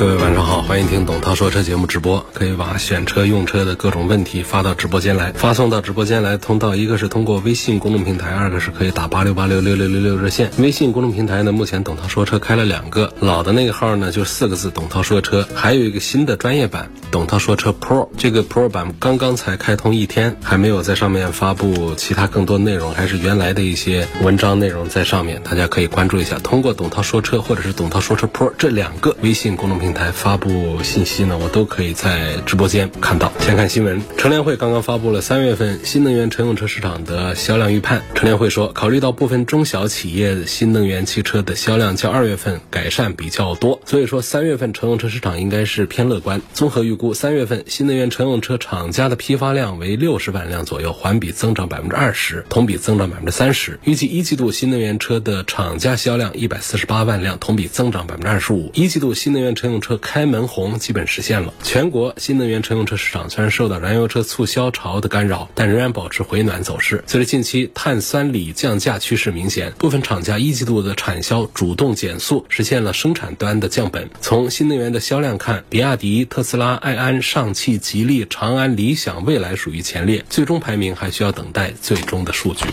各位晚上好，欢迎听董涛说车节目直播，可以把选车用车的各种问题发到直播间来，发送到直播间来。通道一个是通过微信公众平台，二个是可以打八六八六六六六六热线。微信公众平台呢，目前董涛说车开了两个，老的那个号呢就四个字董涛说车，还有一个新的专业版董涛说车 Pro，这个 Pro 版刚刚才开通一天，还没有在上面发布其他更多内容，还是原来的一些文章内容在上面，大家可以关注一下。通过董涛说车或者是董涛说车 Pro 这两个微信公众平台。台发布信息呢，我都可以在直播间看到。先看新闻，乘联会刚刚发布了三月份新能源乘用车市场的销量预判。乘联会说，考虑到部分中小企业新能源汽车的销量较二月份改善比较多，所以说三月份乘用车市场应该是偏乐观。综合预估，三月份新能源乘用车厂家的批发量为六十万辆左右，环比增长百分之二十，同比增长百分之三十。预计一季度新能源车的厂家销量一百四十八万辆，同比增长百分之二十五。一季度新能源乘用车开门红基本实现了。全国新能源乘用车市场虽然受到燃油车促销潮的干扰，但仍然保持回暖走势。随着近期碳酸锂降价趋势明显，部分厂家一季度的产销主动减速，实现了生产端的降本。从新能源的销量看，比亚迪、特斯拉、爱安、上汽、吉利、长安、理想、蔚来属于前列，最终排名还需要等待最终的数据。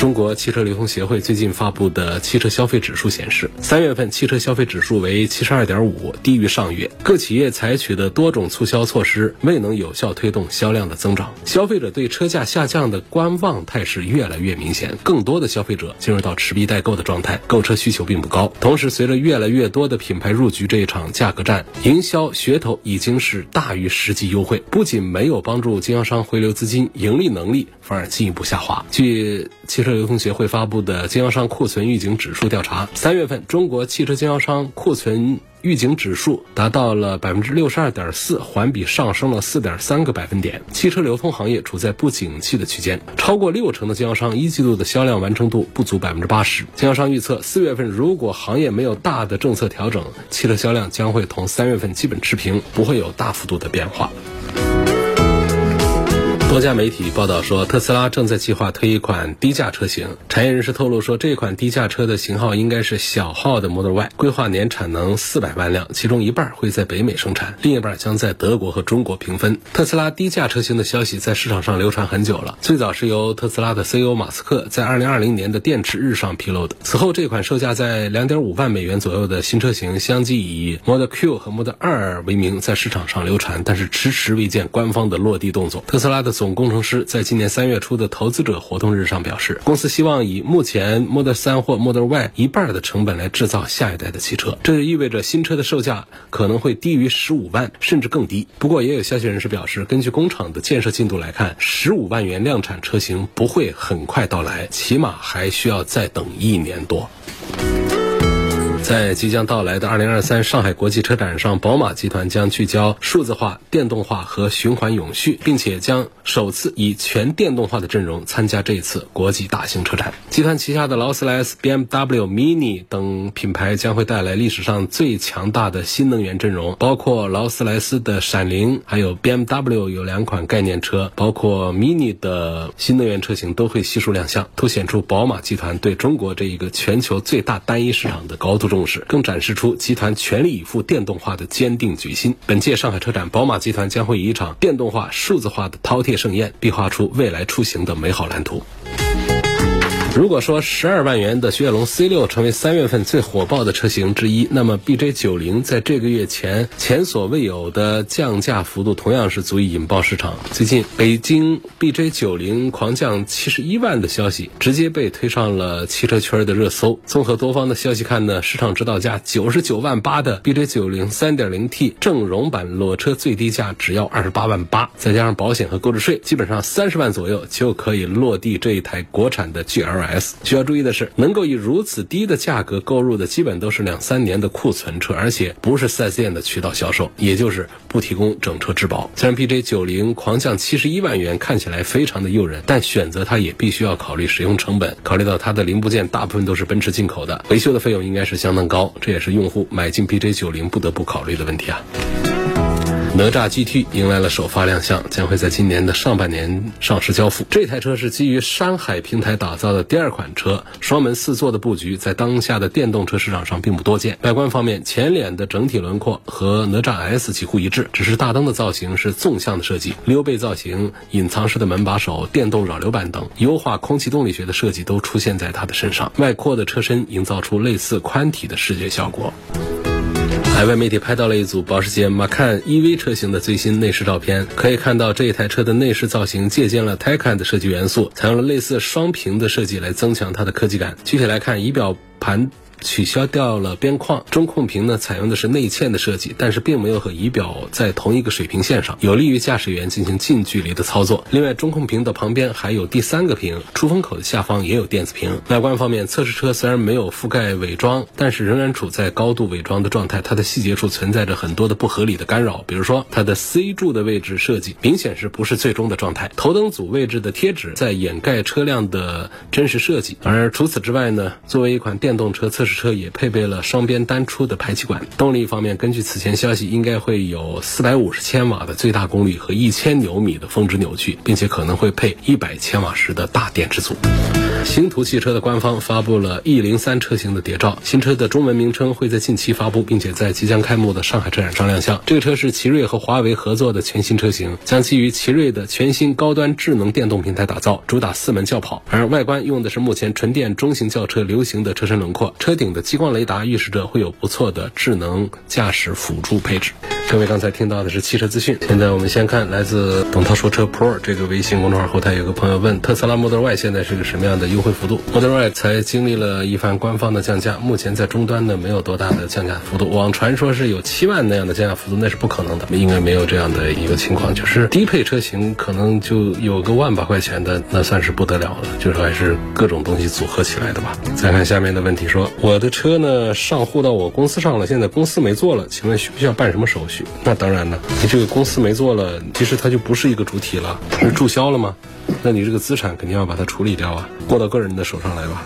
中国汽车流通协会最近发布的汽车消费指数显示，三月份汽车消费指数为七十二点五，低于上月。各企业采取的多种促销措施未能有效推动销量的增长，消费者对车价下降的观望态势越来越明显，更多的消费者进入到持币待购的状态，购车需求并不高。同时，随着越来越多的品牌入局这一场价格战，营销噱头已经是大于实际优惠，不仅没有帮助经销商回流资金，盈利能力反而进一步下滑。据汽车流通协会发布的经销商库存预警指数调查，三月份中国汽车经销商库存预警指数达到了百分之六十二点四，环比上升了四点三个百分点。汽车流通行业处在不景气的区间，超过六成的经销商一季度的销量完成度不足百分之八十。经销商预测，四月份如果行业没有大的政策调整，汽车销量将会同三月份基本持平，不会有大幅度的变化。多家媒体报道说，特斯拉正在计划推一款低价车型。产业人士透露说，这款低价车的型号应该是小号的 Model Y，规划年产能四百万辆，其中一半会在北美生产，另一半将在德国和中国平分。特斯拉低价车型的消息在市场上流传很久了，最早是由特斯拉的 CEO 马斯克在2020年的电池日上披露的。此后，这款售价在2.5万美元左右的新车型，相继以 Model Q 和 Model 2为名在市场上流传，但是迟迟未见官方的落地动作。特斯拉的总工程师在今年三月初的投资者活动日上表示，公司希望以目前 Model 3或 Model Y 一半的成本来制造下一代的汽车，这就意味着新车的售价可能会低于十五万，甚至更低。不过，也有消息人士表示，根据工厂的建设进度来看，十五万元量产车型不会很快到来，起码还需要再等一年多。在即将到来的2023上海国际车展上，宝马集团将聚焦数字化、电动化和循环永续，并且将首次以全电动化的阵容参加这一次国际大型车展。集团旗下的劳斯莱斯、BMW、Mini 等品牌将会带来历史上最强大的新能源阵容，包括劳斯莱斯的闪灵，还有 BMW 有两款概念车，包括 Mini 的新能源车型都会悉数亮相，凸显出宝马集团对中国这一个全球最大单一市场的高度重视。更展示出集团全力以赴电动化的坚定决心。本届上海车展，宝马集团将会以一场电动化、数字化的饕餮盛宴，壁画出未来出行的美好蓝图。如果说十二万元的雪铁龙 C 六成为三月份最火爆的车型之一，那么 BJ 九零在这个月前前所未有的降价幅度，同样是足以引爆市场。最近北京 BJ 九零狂降七十一万的消息，直接被推上了汽车圈的热搜。综合多方的消息看呢，市场指导价九十九万八的 BJ 九零三点零 T 正荣版裸车最低价只要二十八万八，再加上保险和购置税，基本上三十万左右就可以落地这一台国产的 GL。s。需要注意的是，能够以如此低的价格购入的，基本都是两三年的库存车，而且不是 4S 店的渠道销售，也就是不提供整车质保。虽然 PJ 九零狂降七十一万元看起来非常的诱人，但选择它也必须要考虑使用成本。考虑到它的零部件大部分都是奔驰进口的，维修的费用应该是相当高，这也是用户买进 PJ 九零不得不考虑的问题啊。哪吒 GT 迎来了首发亮相，将会在今年的上半年上市交付。这台车是基于山海平台打造的第二款车，双门四座的布局在当下的电动车市场上并不多见。外观方面，前脸的整体轮廓和哪吒 S 几乎一致，只是大灯的造型是纵向的设计，溜背造型、隐藏式的门把手、电动扰流板等优化空气动力学的设计都出现在它的身上。外扩的车身营造出类似宽体的视觉效果。海外媒体拍到了一组保时捷 Macan EV 车型的最新内饰照片，可以看到这一台车的内饰造型借鉴了 Taycan 的设计元素，采用了类似双屏的设计来增强它的科技感。具体来看，仪表盘。取消掉了边框，中控屏呢采用的是内嵌的设计，但是并没有和仪表在同一个水平线上，有利于驾驶员进行近距离的操作。另外，中控屏的旁边还有第三个屏，出风口的下方也有电子屏。外观方面，测试车虽然没有覆盖伪装，但是仍然处在高度伪装的状态，它的细节处存在着很多的不合理的干扰，比如说它的 C 柱的位置设计明显是不是最终的状态，头灯组位置的贴纸在掩盖车辆的真实设计。而除此之外呢，作为一款电动车测试。车也配备了双边单出的排气管。动力方面，根据此前消息，应该会有四百五十千瓦的最大功率和一千牛米的峰值扭矩，并且可能会配一百千瓦时的大电池组。星途汽车的官方发布了 E 零三车型的谍照，新车的中文名称会在近期发布，并且在即将开幕的上海车展上亮相。这个车是奇瑞和华为合作的全新车型，将基于奇瑞的全新高端智能电动平台打造，主打四门轿跑。而外观用的是目前纯电中型轿车流行的车身轮廓，车顶的激光雷达预示着会有不错的智能驾驶辅助配置。各位刚才听到的是汽车资讯，现在我们先看来自董涛说车 Pro 这个微信公众号后台有个朋友问，特斯拉 Model Y 现在是个什么样的优惠幅度？Model Y 才经历了一番官方的降价，目前在终端呢没有多大的降价幅度。网传说是有七万那样的降价幅度，那是不可能的，应该没有这样的一个情况。就是低配车型可能就有个万把块钱的，那算是不得了了。就是还是各种东西组合起来的吧。再看下面的问题，说我的车呢上户到我公司上了，现在公司没做了，请问需不需要办什么手续？那当然了，你这个公司没做了，其实它就不是一个主体了，是注销了吗？那你这个资产肯定要把它处理掉啊，过到个人的手上来吧。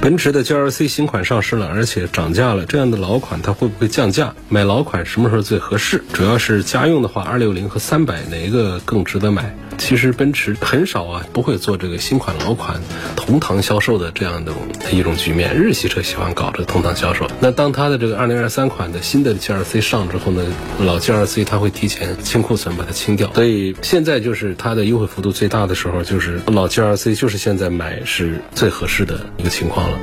奔驰的 GLC 新款上市了，而且涨价了，这样的老款它会不会降价？买老款什么时候最合适？主要是家用的话，二六零和三百哪一个更值得买？其实奔驰很少啊，不会做这个新款老款同堂销售的这样的一种局面。日系车喜欢搞这同堂销售。那当它的这个二零二三款的新的 GLC 上之后呢，老 GLC 它会提前清库存，把它清掉。所以现在就是它的优惠幅度最大的时候，就是老 GLC 就是现在买是最合适的一个情况了。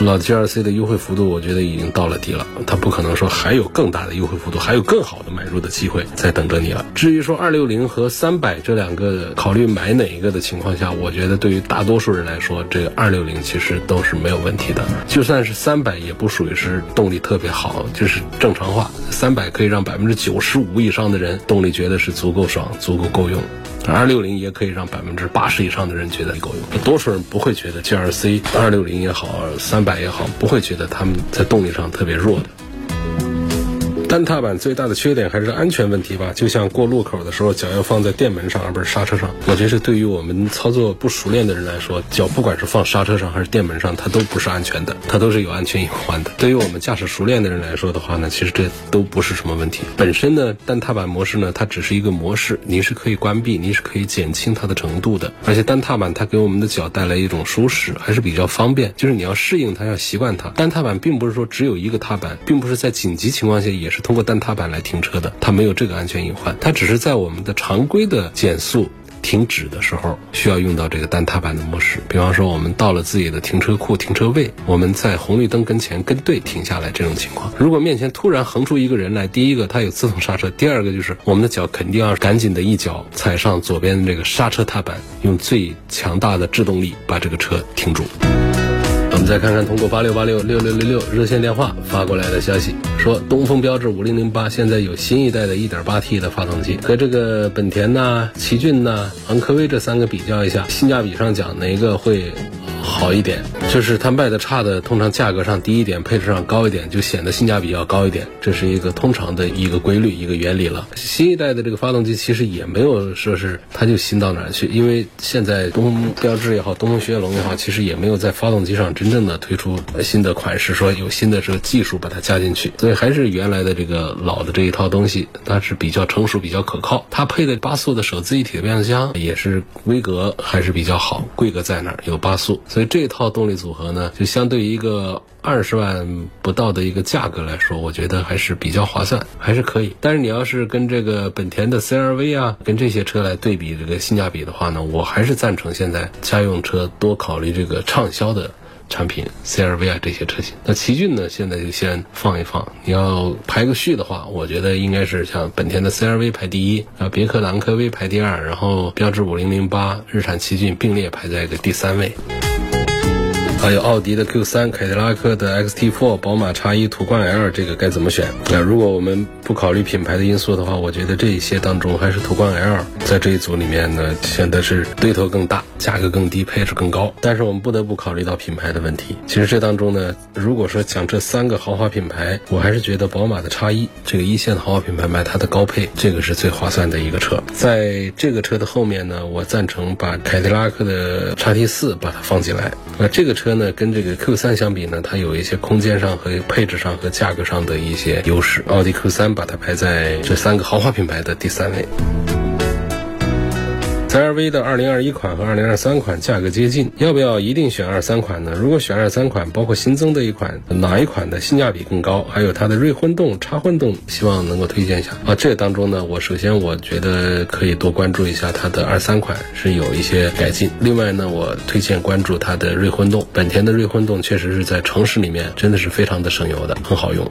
老 GLC 的优惠幅度，我觉得已经到了底了，它不可能说还有更大的优惠幅度，还有更好的买入的机会在等着你了。至于说二六零和三百这两个考虑买哪一个的情况下，我觉得对于大多数人来说，这个二六零其实都是没有问题的。就算是三百，也不属于是动力特别好，就是正常化。三百可以让百分之九十五以上的人动力觉得是足够爽，足够够用。二六零也可以让百分之八十以上的人觉得够用，多数人不会觉得 G R C 二六零也好，三百也好，不会觉得他们在动力上特别弱的。单踏板最大的缺点还是安全问题吧，就像过路口的时候脚要放在电门上而不是刹车上。我觉得是对于我们操作不熟练的人来说，脚不管是放刹车上还是电门上，它都不是安全的，它都是有安全隐患的。对于我们驾驶熟练的人来说的话呢，其实这都不是什么问题。本身呢，单踏板模式呢，它只是一个模式，你是可以关闭，你是可以减轻它的程度的。而且单踏板它给我们的脚带来一种舒适，还是比较方便。就是你要适应它，要习惯它。单踏板并不是说只有一个踏板，并不是在紧急情况下也是。通过单踏板来停车的，它没有这个安全隐患，它只是在我们的常规的减速停止的时候需要用到这个单踏板的模式。比方说，我们到了自己的停车库停车位，我们在红绿灯跟前跟队停下来这种情况，如果面前突然横出一个人来，第一个它有自动刹车，第二个就是我们的脚肯定要赶紧的一脚踩上左边的这个刹车踏板，用最强大的制动力把这个车停住。再看看通过八六八六六六六六热线电话发过来的消息，说东风标致五零零八现在有新一代的一点八 T 的发动机，和这个本田呐、奇骏呐、昂科威这三个比较一下，性价比上讲哪个会？好一点。就是它卖的差的，通常价格上低一点，配置上高一点，就显得性价比要高一点。这是一个通常的一个规律，一个原理了。新一代的这个发动机其实也没有说是它就新到哪儿去，因为现在东风标致也好，东风雪铁龙也好，其实也没有在发动机上真正的推出新的款式，说有新的这个技术把它加进去，所以还是原来的这个老的这一套东西，它是比较成熟、比较可靠。它配的八速的手自一体的变速箱也是规格还是比较好，规格在那儿有八速，所以这套动力组合呢，就相对于一个二十万不到的一个价格来说，我觉得还是比较划算，还是可以。但是你要是跟这个本田的 CRV 啊，跟这些车来对比这个性价比的话呢，我还是赞成现在家用车多考虑这个畅销的。产品 CRV 啊这些车型，那奇骏呢？现在就先放一放。你要排个序的话，我觉得应该是像本田的 CRV 排第一，啊，别克朗科威排第二，然后标致五零零八、日产奇骏并列排在一个第三位。还有奥迪的 Q 三、凯迪拉克的 XT4、宝马 X1、途观 L，这个该怎么选？那如果我们不考虑品牌的因素的话，我觉得这一些当中还是途观 L 在这一组里面呢，显得是对头更大，价格更低，配置更高。但是我们不得不考虑到品牌的问题。其实这当中呢，如果说讲这三个豪华品牌，我还是觉得宝马的 X1 这个一线的豪华品牌买它的高配，这个是最划算的一个车。在这个车的后面呢，我赞成把凯迪拉克的 XT4 把它放进来。那这个车。呢，跟这个 Q3 相比呢，它有一些空间上和配置上和价格上的一些优势。奥迪 Q3 把它排在这三个豪华品牌的第三位。CRV 的2021款和2023款价格接近，要不要一定选23款呢？如果选23款，包括新增的一款，哪一款的性价比更高？还有它的锐混动、插混动，希望能够推荐一下啊。这当中呢，我首先我觉得可以多关注一下它的23款是有一些改进。另外呢，我推荐关注它的锐混动，本田的锐混动确实是在城市里面真的是非常的省油的，很好用。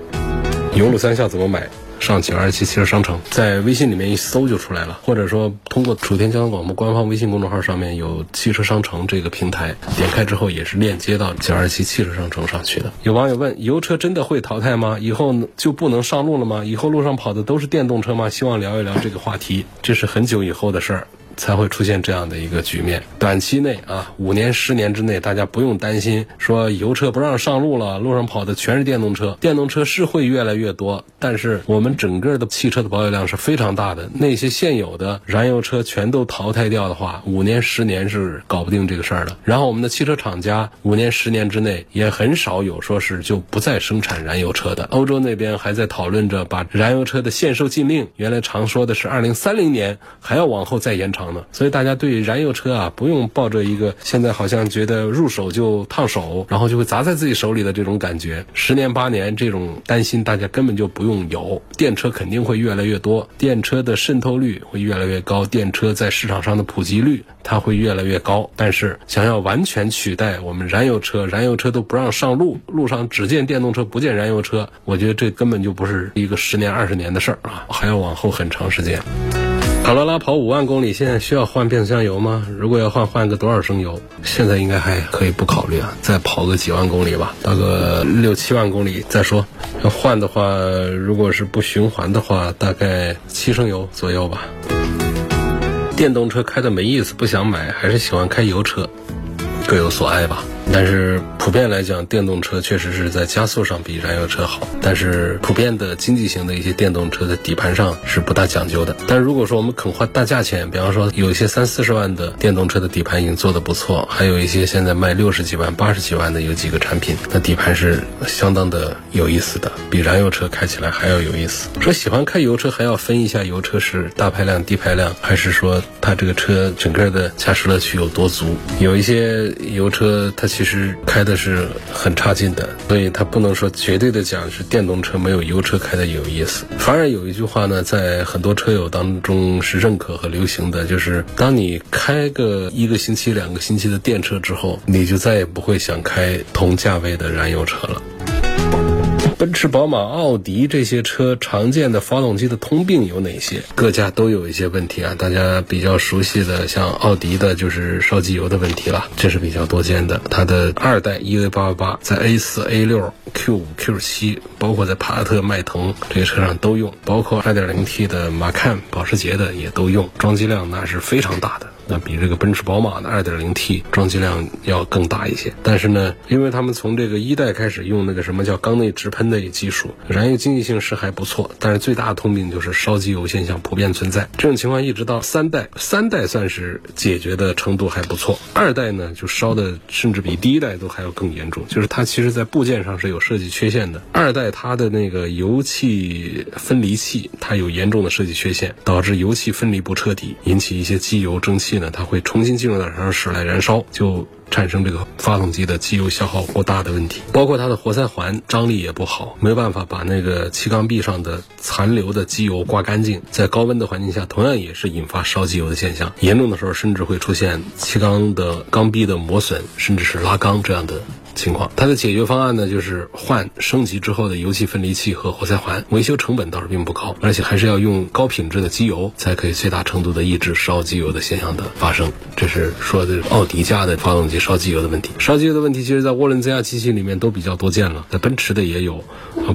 油路三效怎么买？上九二七汽车商城，在微信里面一搜就出来了，或者说通过楚天交通广播官方微信公众号上面有汽车商城这个平台，点开之后也是链接到九二七汽车商城上去的。有网友问：油车真的会淘汰吗？以后就不能上路了吗？以后路上跑的都是电动车吗？希望聊一聊这个话题，这是很久以后的事儿。才会出现这样的一个局面。短期内啊，五年、十年之内，大家不用担心说油车不让上路了，路上跑的全是电动车。电动车是会越来越多，但是我们整个的汽车的保有量是非常大的。那些现有的燃油车全都淘汰掉的话，五年、十年是搞不定这个事儿的。然后我们的汽车厂家五年、十年之内也很少有说是就不再生产燃油车的。欧洲那边还在讨论着把燃油车的限售禁令，原来常说的是二零三零年，还要往后再延长。所以大家对燃油车啊，不用抱着一个现在好像觉得入手就烫手，然后就会砸在自己手里的这种感觉。十年八年这种担心，大家根本就不用有。电车肯定会越来越多，电车的渗透率会越来越高，电车在市场上的普及率它会越来越高。但是想要完全取代我们燃油车，燃油车都不让上路，路上只见电动车不见燃油车，我觉得这根本就不是一个十年二十年的事儿啊，还要往后很长时间。卡罗拉跑五万公里，现在需要换变速箱油吗？如果要换，换个多少升油？现在应该还可以不考虑啊，再跑个几万公里吧，到个六七万公里再说。要换的话，如果是不循环的话，大概七升油左右吧。电动车开的没意思，不想买，还是喜欢开油车，各有所爱吧。但是普遍来讲，电动车确实是在加速上比燃油车好。但是普遍的经济型的一些电动车的底盘上是不大讲究的。但如果说我们肯花大价钱，比方说有一些三四十万的电动车的底盘已经做得不错，还有一些现在卖六十几万、八十几万的有几个产品，那底盘是相当的有意思的，比燃油车开起来还要有意思。说喜欢开油车还要分一下油车是大排量、低排量，还是说它这个车整个的驾驶乐趣有多足？有一些油车它。其实开的是很差劲的，所以它不能说绝对的讲是电动车没有油车开的有意思。反而有一句话呢，在很多车友当中是认可和流行的，就是当你开个一个星期、两个星期的电车之后，你就再也不会想开同价位的燃油车了。奔驰、宝马、奥迪这些车常见的发动机的通病有哪些？各家都有一些问题啊。大家比较熟悉的，像奥迪的就是烧机油的问题了，这是比较多见的。它的二代 EA888 在 A4、A6、Q5、Q7，包括在帕萨特、迈腾这些车上都用，包括 2.0T 的马看、保时捷的也都用，装机量那是非常大的。那比这个奔驰、宝马的 2.0T 装机量要更大一些。但是呢，因为他们从这个一代开始用那个什么叫缸内直喷的技术，燃油经济性是还不错，但是最大的通病就是烧机油现象普遍存在。这种情况一直到三代，三代算是解决的程度还不错，二代呢就烧的甚至比第一代都还要更严重，就是它其实在部件上是有设计缺陷的。二代它的那个油气分离器它有严重的设计缺陷，导致油气分离不彻底，引起一些机油蒸汽它会重新进入到燃烧室来燃烧，就。产生这个发动机的机油消耗过大的问题，包括它的活塞环张力也不好，没有办法把那个气缸壁上的残留的机油刮干净，在高温的环境下，同样也是引发烧机油的现象，严重的时候甚至会出现气缸的缸壁的磨损，甚至是拉缸这样的。情况，它的解决方案呢，就是换升级之后的油气分离器和活塞环，维修成本倒是并不高，而且还是要用高品质的机油，才可以最大程度的抑制烧机油的现象的发生。这是说的奥迪家的发动机烧机油的问题。烧机油的问题，其实在涡轮增压机器里面都比较多见了，在奔驰的也有，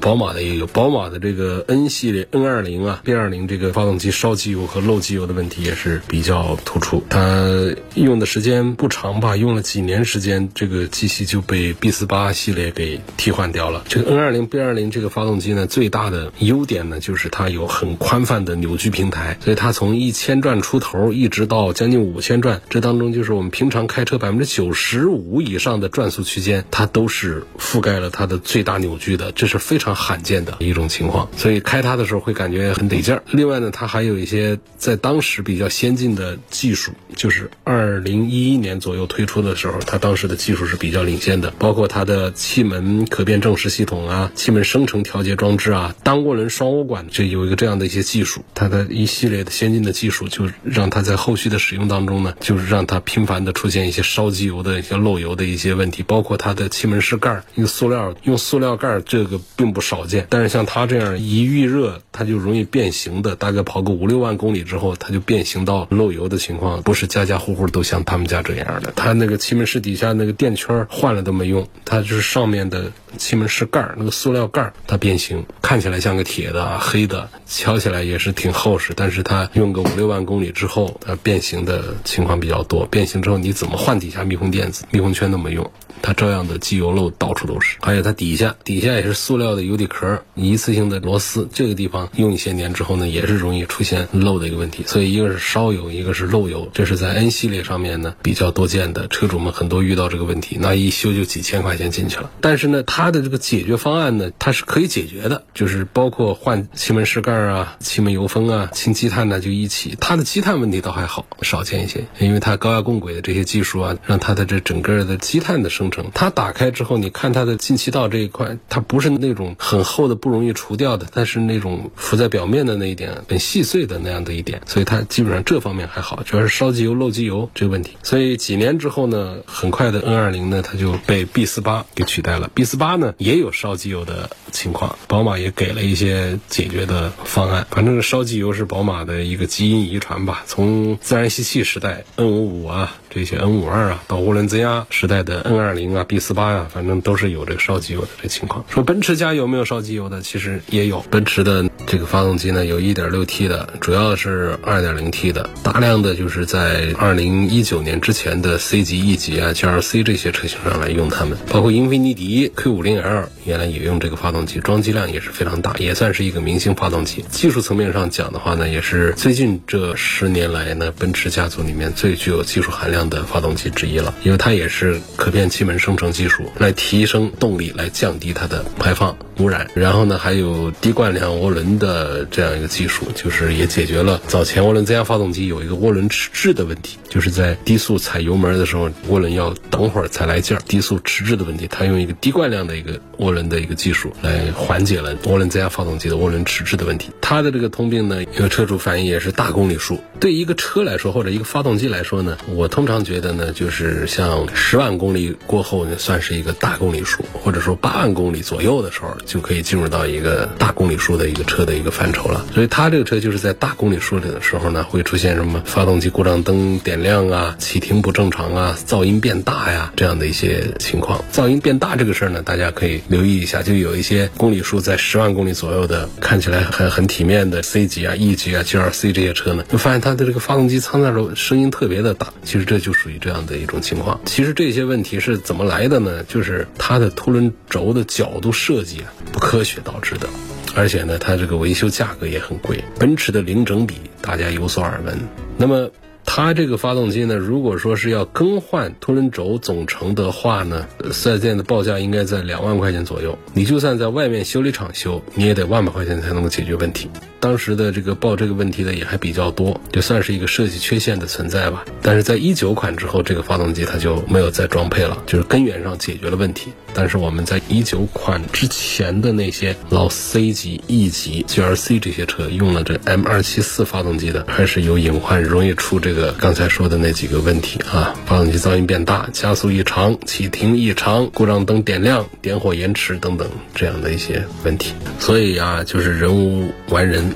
宝马的也有。宝马的这个 N 系列 N 二零啊、B 二零这个发动机烧机油和漏机油的问题也是比较突出。它用的时间不长吧，用了几年时间，这个机器就被。B 四八系列给替换掉了。这个 N 二零 B 二零这个发动机呢，最大的优点呢，就是它有很宽泛的扭矩平台，所以它从一千转出头一直到将近五千转，这当中就是我们平常开车百分之九十五以上的转速区间，它都是覆盖了它的最大扭矩的，这是非常罕见的一种情况。所以开它的时候会感觉很得劲儿。另外呢，它还有一些在当时比较先进的技术，就是二零一一年左右推出的时候，它当时的技术是比较领先的。包括它的气门可变正时系统啊，气门生成调节装置啊，单涡轮双涡管，这有一个这样的一些技术，它的一系列的先进的技术，就让它在后续的使用当中呢，就是让它频繁的出现一些烧机油的一些漏油的一些问题。包括它的气门室盖，一个塑料用塑料盖，这个并不少见。但是像它这样一遇热，它就容易变形的，大概跑个五六万公里之后，它就变形到漏油的情况，不是家家户户都像他们家这样的。它那个气门室底下那个垫圈换了都没用。它就是上面的气门室盖儿，那个塑料盖儿，它变形，看起来像个铁的啊、黑的，敲起来也是挺厚实，但是它用个五六万公里之后，它变形的情况比较多。变形之后，你怎么换底下密封垫子、密封圈都没用。它照样的机油漏到处都是，还有它底下底下也是塑料的油底壳，一次性的螺丝，这个地方用一些年之后呢，也是容易出现漏的一个问题。所以一个是烧油，一个是漏油，这是在 N 系列上面呢比较多见的，车主们很多遇到这个问题，那一修就几几千块钱进去了。但是呢，它的这个解决方案呢，它是可以解决的，就是包括换气门室盖啊、气门油封啊、清积碳呢，就一起。它的积碳问题倒还好，少见一些，因为它高压共轨的这些技术啊，让它的这整个的积碳的生成它打开之后，你看它的进气道这一块，它不是那种很厚的、不容易除掉的，但是那种浮在表面的那一点很细碎的那样的一点，所以它基本上这方面还好，主要是烧机油漏机油这个问题。所以几年之后呢，很快的 N 二零呢，它就被 B 四八给取代了。B 四八呢也有烧机油的情况，宝马也给了一些解决的方案。反正烧机油是宝马的一个基因遗传吧，从自然吸气时代 N 五五啊。这些 N 五二啊，到涡轮增压时代的 N 二零啊、B 四八呀，反正都是有这个烧机油的这情况。说奔驰家有没有烧机油的？其实也有。奔驰的这个发动机呢，有 1.6T 的，主要是 2.0T 的，大量的就是在2019年之前的 C 级、E 级啊、GLC 这些车型上来用的他们。包括英菲尼迪 Q50L 原来也用这个发动机，装机量也是非常大，也算是一个明星发动机。技术层面上讲的话呢，也是最近这十年来呢，奔驰家族里面最具有技术含量。的发动机之一了，因为它也是可变气门生成技术，来提升动力，来降低它的排放污染。然后呢，还有低惯量涡轮的这样一个技术，就是也解决了早前涡轮增压发动机有一个涡轮迟滞的问题，就是在低速踩油门的时候，涡轮要等会儿才来劲儿，低速迟滞的问题。它用一个低惯量的一个涡轮的一个技术来缓解了涡轮增压发动机的涡轮迟滞的问题。它的这个通病呢，有车主反映也是大公里数，对一个车来说或者一个发动机来说呢，我通。常觉得呢，就是像十万公里过后呢，算是一个大公里数，或者说八万公里左右的时候，就可以进入到一个大公里数的一个车的一个范畴了。所以它这个车就是在大公里数里的时候呢，会出现什么发动机故障灯点亮啊，启停不正常啊，噪音变大呀这样的一些情况。噪音变大这个事儿呢，大家可以留意一下，就有一些公里数在十万公里左右的，看起来很很体面的 C 级啊、E 级啊、GLC 这些车呢，就发现它的这个发动机舱内的声音特别的大。其实这就属于这样的一种情况。其实这些问题是怎么来的呢？就是它的凸轮轴的角度设计啊不科学导致的，而且呢，它这个维修价格也很贵。奔驰的零整比大家有所耳闻，那么。它这个发动机呢，如果说是要更换凸轮轴总成的话呢，四 S 店的报价应该在两万块钱左右。你就算在外面修理厂修，你也得万把块钱才能够解决问题。当时的这个报这个问题的也还比较多，就算是一个设计缺陷的存在吧。但是在一九款之后，这个发动机它就没有再装配了，就是根源上解决了问题。但是我们在一九款之前的那些老 C 级、E 级、GLC 这些车用了这 M 二七四发动机的，还是有隐患，容易出这个刚才说的那几个问题啊。发动机噪音变大、加速异常、启停异常、故障灯点亮、点火延迟等等这样的一些问题。所以啊，就是人无完人。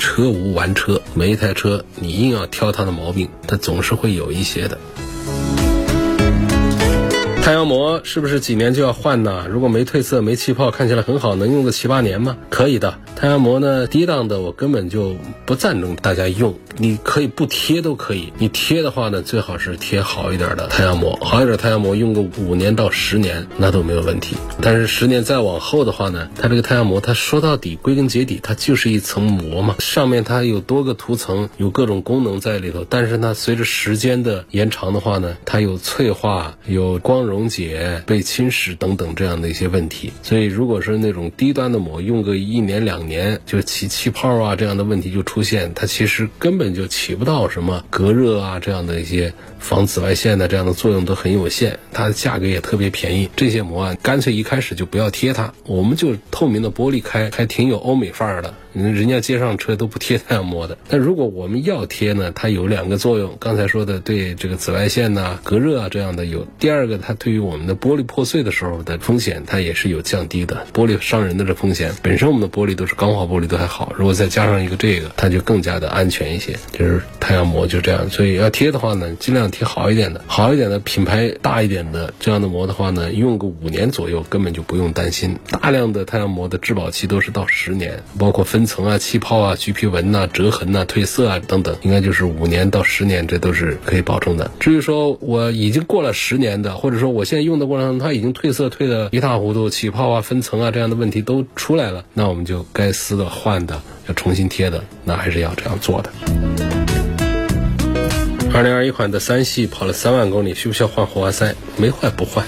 车无完车，每一台车你硬要挑它的毛病，它总是会有一些的。太阳膜是不是几年就要换呢？如果没褪色、没气泡，看起来很好，能用个七八年吗？可以的。太阳膜呢，低档的我根本就不赞成大家用。你可以不贴都可以，你贴的话呢，最好是贴好一点的太阳膜，好一点太阳膜用个五年到十年那都没有问题。但是十年再往后的话呢，它这个太阳膜，它说到底归根结底它就是一层膜嘛，上面它有多个涂层，有各种功能在里头。但是呢，随着时间的延长的话呢，它有脆化、有光溶解、被侵蚀等等这样的一些问题。所以如果是那种低端的膜，用个一年两年就起气泡啊这样的问题就出现，它其实根本。就起不到什么隔热啊这样的一些防紫外线的这样的作用都很有限，它的价格也特别便宜。这些膜啊，干脆一开始就不要贴它，我们就透明的玻璃开，还挺有欧美范儿的。人家街上车都不贴太阳膜的，但如果我们要贴呢，它有两个作用。刚才说的对这个紫外线呐、隔热啊这样的有。第二个，它对于我们的玻璃破碎的时候的风险，它也是有降低的。玻璃伤人的这风险，本身我们的玻璃都是钢化玻璃都还好，如果再加上一个这个，它就更加的安全一些。就是太阳膜就这样，所以要贴的话呢，尽量贴好一点的，好一点的品牌大一点的这样的膜的话呢，用个五年左右根本就不用担心。大量的太阳膜的质保期都是到十年，包括分。层啊、气泡啊、橘皮纹呐、折痕呐、褪色啊等等，应该就是五年到十年，这都是可以保证的。至于说我已经过了十年的，或者说我现在用的过程中它已经褪色褪的一塌糊涂，起泡啊、分层啊这样的问题都出来了，那我们就该撕的、换的、要重新贴的，那还是要这样做的。二零二一款的三系跑了三万公里，需不需要换火花塞？没坏不换。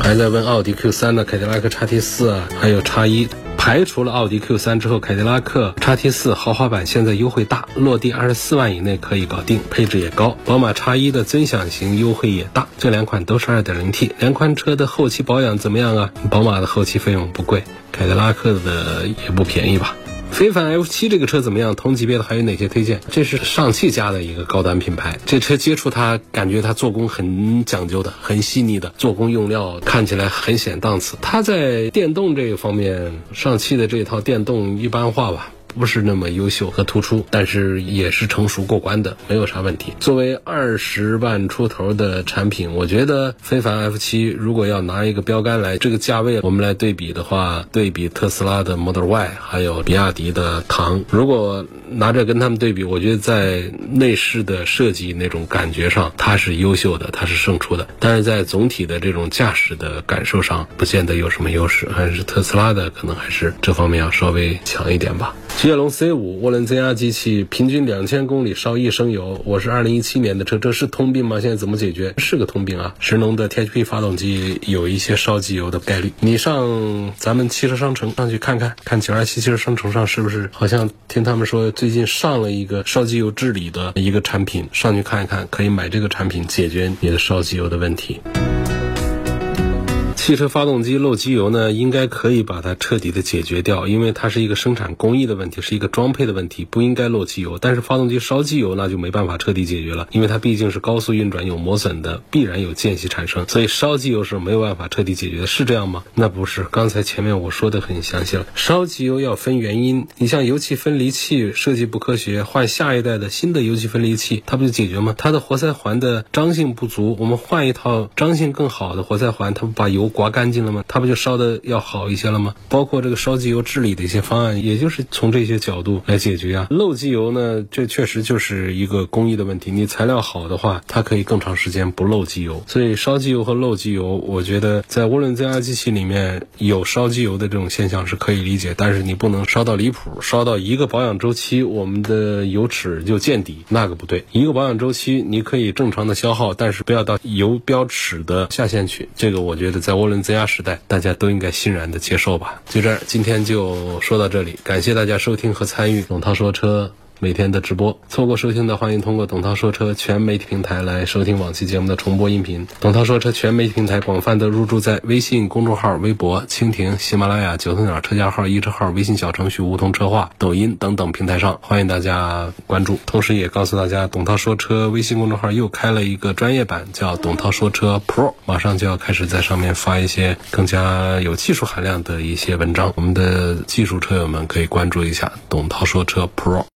还在问奥迪 Q 三的、凯迪拉克叉 T 四啊，还有叉一。排除了奥迪 Q 三之后，凯迪拉克 x T 四豪华版现在优惠大，落地二十四万以内可以搞定，配置也高。宝马 X 一的尊享型优惠也大，这两款都是二点零 T。两款车的后期保养怎么样啊？宝马的后期费用不贵，凯迪拉克的也不便宜吧？非凡 F 七这个车怎么样？同级别的还有哪些推荐？这是上汽家的一个高端品牌，这车接触它，感觉它做工很讲究的，很细腻的，做工用料看起来很显档次。它在电动这一方面，上汽的这套电动一般化吧。不是那么优秀和突出，但是也是成熟过关的，没有啥问题。作为二十万出头的产品，我觉得非凡 F 七如果要拿一个标杆来，这个价位我们来对比的话，对比特斯拉的 Model Y，还有比亚迪的唐，如果拿着跟他们对比，我觉得在内饰的设计那种感觉上，它是优秀的，它是胜出的。但是在总体的这种驾驶的感受上，不见得有什么优势，还是特斯拉的可能还是这方面要稍微强一点吧。雪铁龙 C 五涡轮增压机器，平均两千公里烧一升油。我是二零一七年的车，这是通病吗？现在怎么解决？是个通病啊！神龙的 THP 发动机有一些烧机油的概率。你上咱们汽车商城上去看看，看九二七汽车商城上是不是？好像听他们说最近上了一个烧机油治理的一个产品，上去看一看，可以买这个产品解决你的烧机油的问题。汽车发动机漏机油呢，应该可以把它彻底的解决掉，因为它是一个生产工艺的问题，是一个装配的问题，不应该漏机油。但是发动机烧机油那就没办法彻底解决了，因为它毕竟是高速运转，有磨损的，必然有间隙产生，所以烧机油是没有办法彻底解决的，是这样吗？那不是，刚才前面我说的很详细了，烧机油要分原因，你像油气分离器设计不科学，换下一代的新的油气分离器，它不就解决吗？它的活塞环的张性不足，我们换一套张性更好的活塞环，它不把油刮干净了吗？它不就烧的要好一些了吗？包括这个烧机油治理的一些方案，也就是从这些角度来解决啊。漏机油呢，这确实就是一个工艺的问题。你材料好的话，它可以更长时间不漏机油。所以烧机油和漏机油，我觉得在涡轮增压机器里面有烧机油的这种现象是可以理解，但是你不能烧到离谱，烧到一个保养周期我们的油尺就见底，那个不对。一个保养周期你可以正常的消耗，但是不要到油标尺的下限去。这个我觉得在涡涡轮增压时代，大家都应该欣然的接受吧。就这儿，今天就说到这里，感谢大家收听和参与董涛说车。每天的直播，错过收听的，欢迎通过董涛说车全媒体平台来收听往期节目的重播音频。董涛说车全媒体平台广泛的入驻在微信公众号、微博、蜻蜓、喜马拉雅、九头鸟车架号、一车号、微信小程序梧桐车话、抖音等等平台上，欢迎大家关注。同时也告诉大家，董涛说车微信公众号又开了一个专业版，叫董涛说车 Pro，马上就要开始在上面发一些更加有技术含量的一些文章。我们的技术车友们可以关注一下董涛说车 Pro。